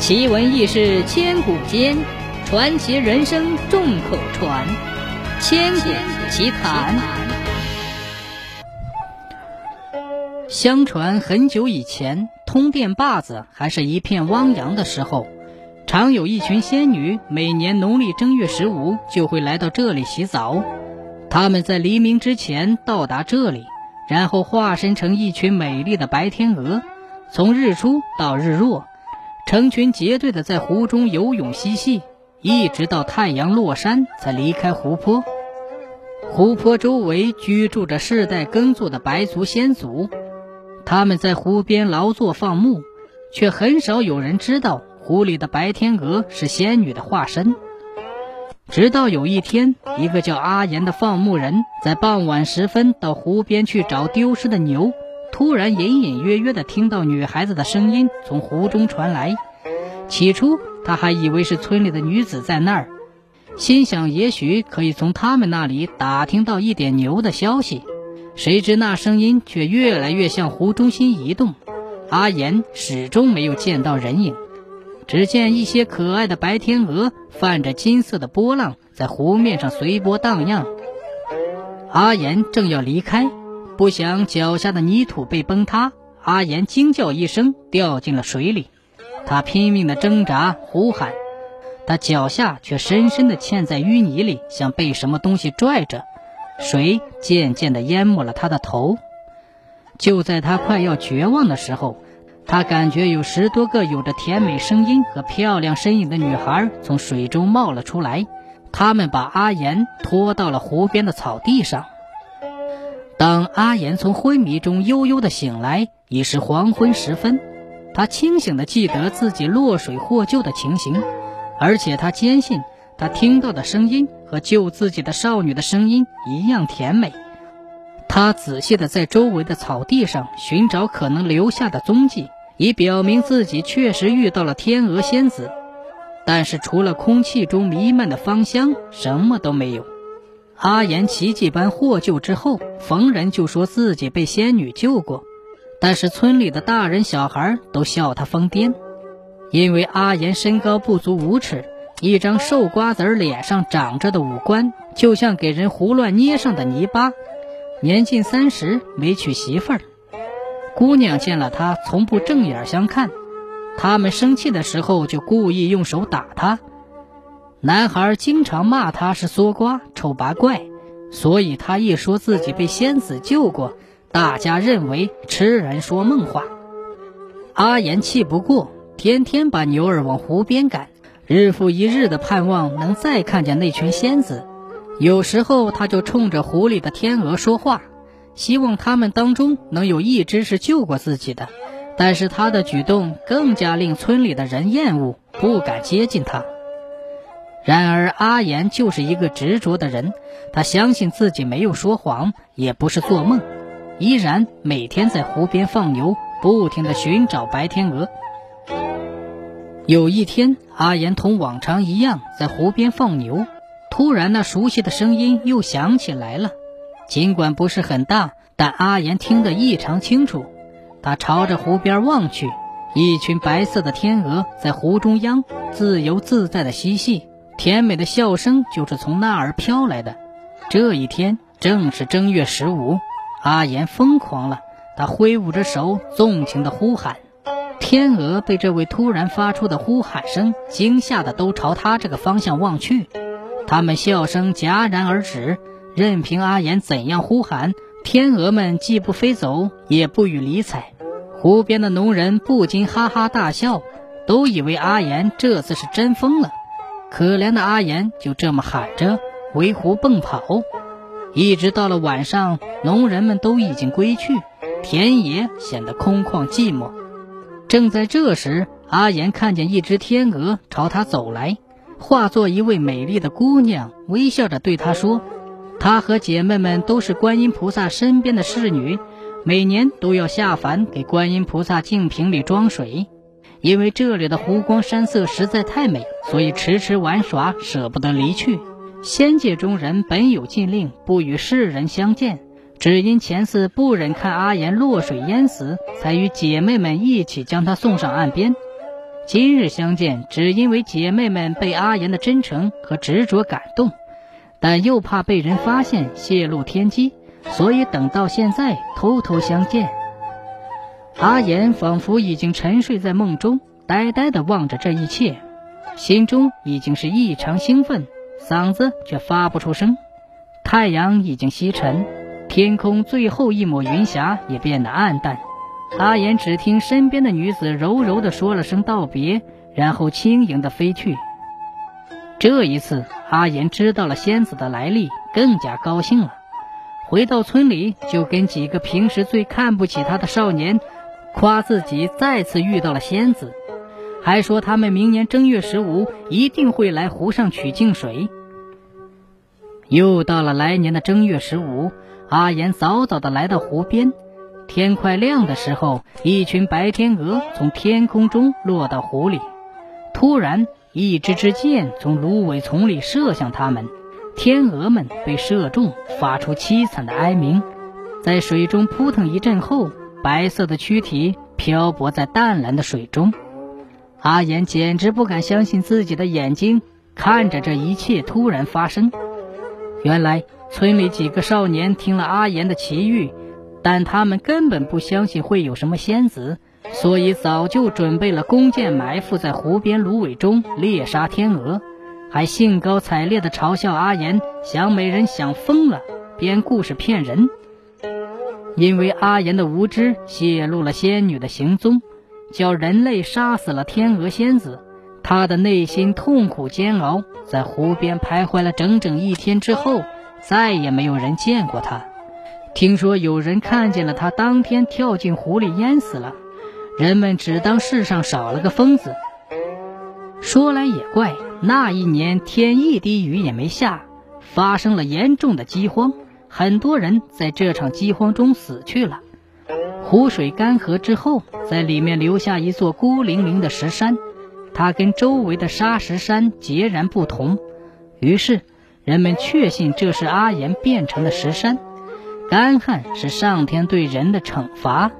奇闻异事千古间，传奇人生众口传。千古奇谈。相传很久以前，通电坝子还是一片汪洋的时候，常有一群仙女，每年农历正月十五就会来到这里洗澡。她们在黎明之前到达这里，然后化身成一群美丽的白天鹅，从日出到日落。成群结队的在湖中游泳嬉戏，一直到太阳落山才离开湖泊。湖泊周围居住着世代耕作的白族先祖，他们在湖边劳作放牧，却很少有人知道湖里的白天鹅是仙女的化身。直到有一天，一个叫阿岩的放牧人在傍晚时分到湖边去找丢失的牛。突然，隐隐约约地听到女孩子的声音从湖中传来。起初，他还以为是村里的女子在那儿，心想也许可以从他们那里打听到一点牛的消息。谁知那声音却越来越向湖中心移动，阿岩始终没有见到人影。只见一些可爱的白天鹅泛着金色的波浪，在湖面上随波荡漾。阿岩正要离开。不想脚下的泥土被崩塌，阿岩惊叫一声，掉进了水里。他拼命的挣扎呼喊，他脚下却深深的嵌在淤泥里，像被什么东西拽着。水渐渐的淹没了他的头。就在他快要绝望的时候，他感觉有十多个有着甜美声音和漂亮身影的女孩从水中冒了出来。他们把阿岩拖到了湖边的草地上。当阿岩从昏迷中悠悠的醒来，已是黄昏时分。他清醒的记得自己落水获救的情形，而且他坚信他听到的声音和救自己的少女的声音一样甜美。他仔细的在周围的草地上寻找可能留下的踪迹，以表明自己确实遇到了天鹅仙子。但是除了空气中弥漫的芳香，什么都没有。阿岩奇迹般获救之后，逢人就说自己被仙女救过，但是村里的大人小孩都笑他疯癫，因为阿岩身高不足五尺，一张瘦瓜子脸上长着的五官就像给人胡乱捏上的泥巴，年近三十没娶媳妇儿，姑娘见了他从不正眼相看，他们生气的时候就故意用手打他。男孩经常骂他是缩瓜、丑八怪，所以他一说自己被仙子救过，大家认为痴人说梦话。阿岩气不过，天天把牛儿往湖边赶，日复一日的盼望能再看见那群仙子。有时候他就冲着湖里的天鹅说话，希望他们当中能有一只是救过自己的。但是他的举动更加令村里的人厌恶，不敢接近他。然而，阿岩就是一个执着的人，他相信自己没有说谎，也不是做梦，依然每天在湖边放牛，不停地寻找白天鹅。有一天，阿岩同往常一样在湖边放牛，突然，那熟悉的声音又响起来了，尽管不是很大，但阿岩听得异常清楚。他朝着湖边望去，一群白色的天鹅在湖中央自由自在地嬉戏。甜美的笑声就是从那儿飘来的。这一天正是正月十五，阿岩疯狂了，他挥舞着手，纵情的呼喊。天鹅被这位突然发出的呼喊声惊吓的，都朝他这个方向望去。他们笑声戛然而止，任凭阿岩怎样呼喊，天鹅们既不飞走，也不予理睬。湖边的农人不禁哈哈大笑，都以为阿岩这次是真疯了。可怜的阿岩就这么喊着围湖奔跑，一直到了晚上，农人们都已经归去，田野显得空旷寂寞。正在这时，阿岩看见一只天鹅朝他走来，化作一位美丽的姑娘，微笑着对他说：“她和姐妹们都是观音菩萨身边的侍女，每年都要下凡给观音菩萨净瓶里装水。”因为这里的湖光山色实在太美，所以迟迟玩耍，舍不得离去。仙界中人本有禁令，不与世人相见，只因前次不忍看阿岩落水淹死，才与姐妹们一起将他送上岸边。今日相见，只因为姐妹们被阿言的真诚和执着感动，但又怕被人发现泄露天机，所以等到现在偷偷相见。阿岩仿佛已经沉睡在梦中，呆呆地望着这一切，心中已经是异常兴奋，嗓子却发不出声。太阳已经西沉，天空最后一抹云霞也变得暗淡。阿岩只听身边的女子柔柔地说了声道别，然后轻盈地飞去。这一次，阿岩知道了仙子的来历，更加高兴了。回到村里，就跟几个平时最看不起他的少年，夸自己再次遇到了仙子，还说他们明年正月十五一定会来湖上取净水。又到了来年的正月十五，阿言早早地来到湖边。天快亮的时候，一群白天鹅从天空中落到湖里。突然，一支支箭从芦苇丛里射向它们，天鹅们被射中，发出凄惨的哀鸣，在水中扑腾一阵后，白色的躯体漂泊在淡蓝的水中。阿言简直不敢相信自己的眼睛，看着这一切突然发生。原来，村里几个少年听了阿言的奇遇。但他们根本不相信会有什么仙子，所以早就准备了弓箭埋伏在湖边芦苇中猎杀天鹅，还兴高采烈地嘲笑阿言想美人想疯了，编故事骗人。因为阿言的无知泄露了仙女的行踪，叫人类杀死了天鹅仙子，他的内心痛苦煎熬，在湖边徘徊了整整一天之后，再也没有人见过他。听说有人看见了他，当天跳进湖里淹死了。人们只当世上少了个疯子。说来也怪，那一年天一滴雨也没下，发生了严重的饥荒，很多人在这场饥荒中死去了。湖水干涸之后，在里面留下一座孤零零的石山，它跟周围的沙石山截然不同。于是人们确信这是阿岩变成的石山。干旱是上天对人的惩罚。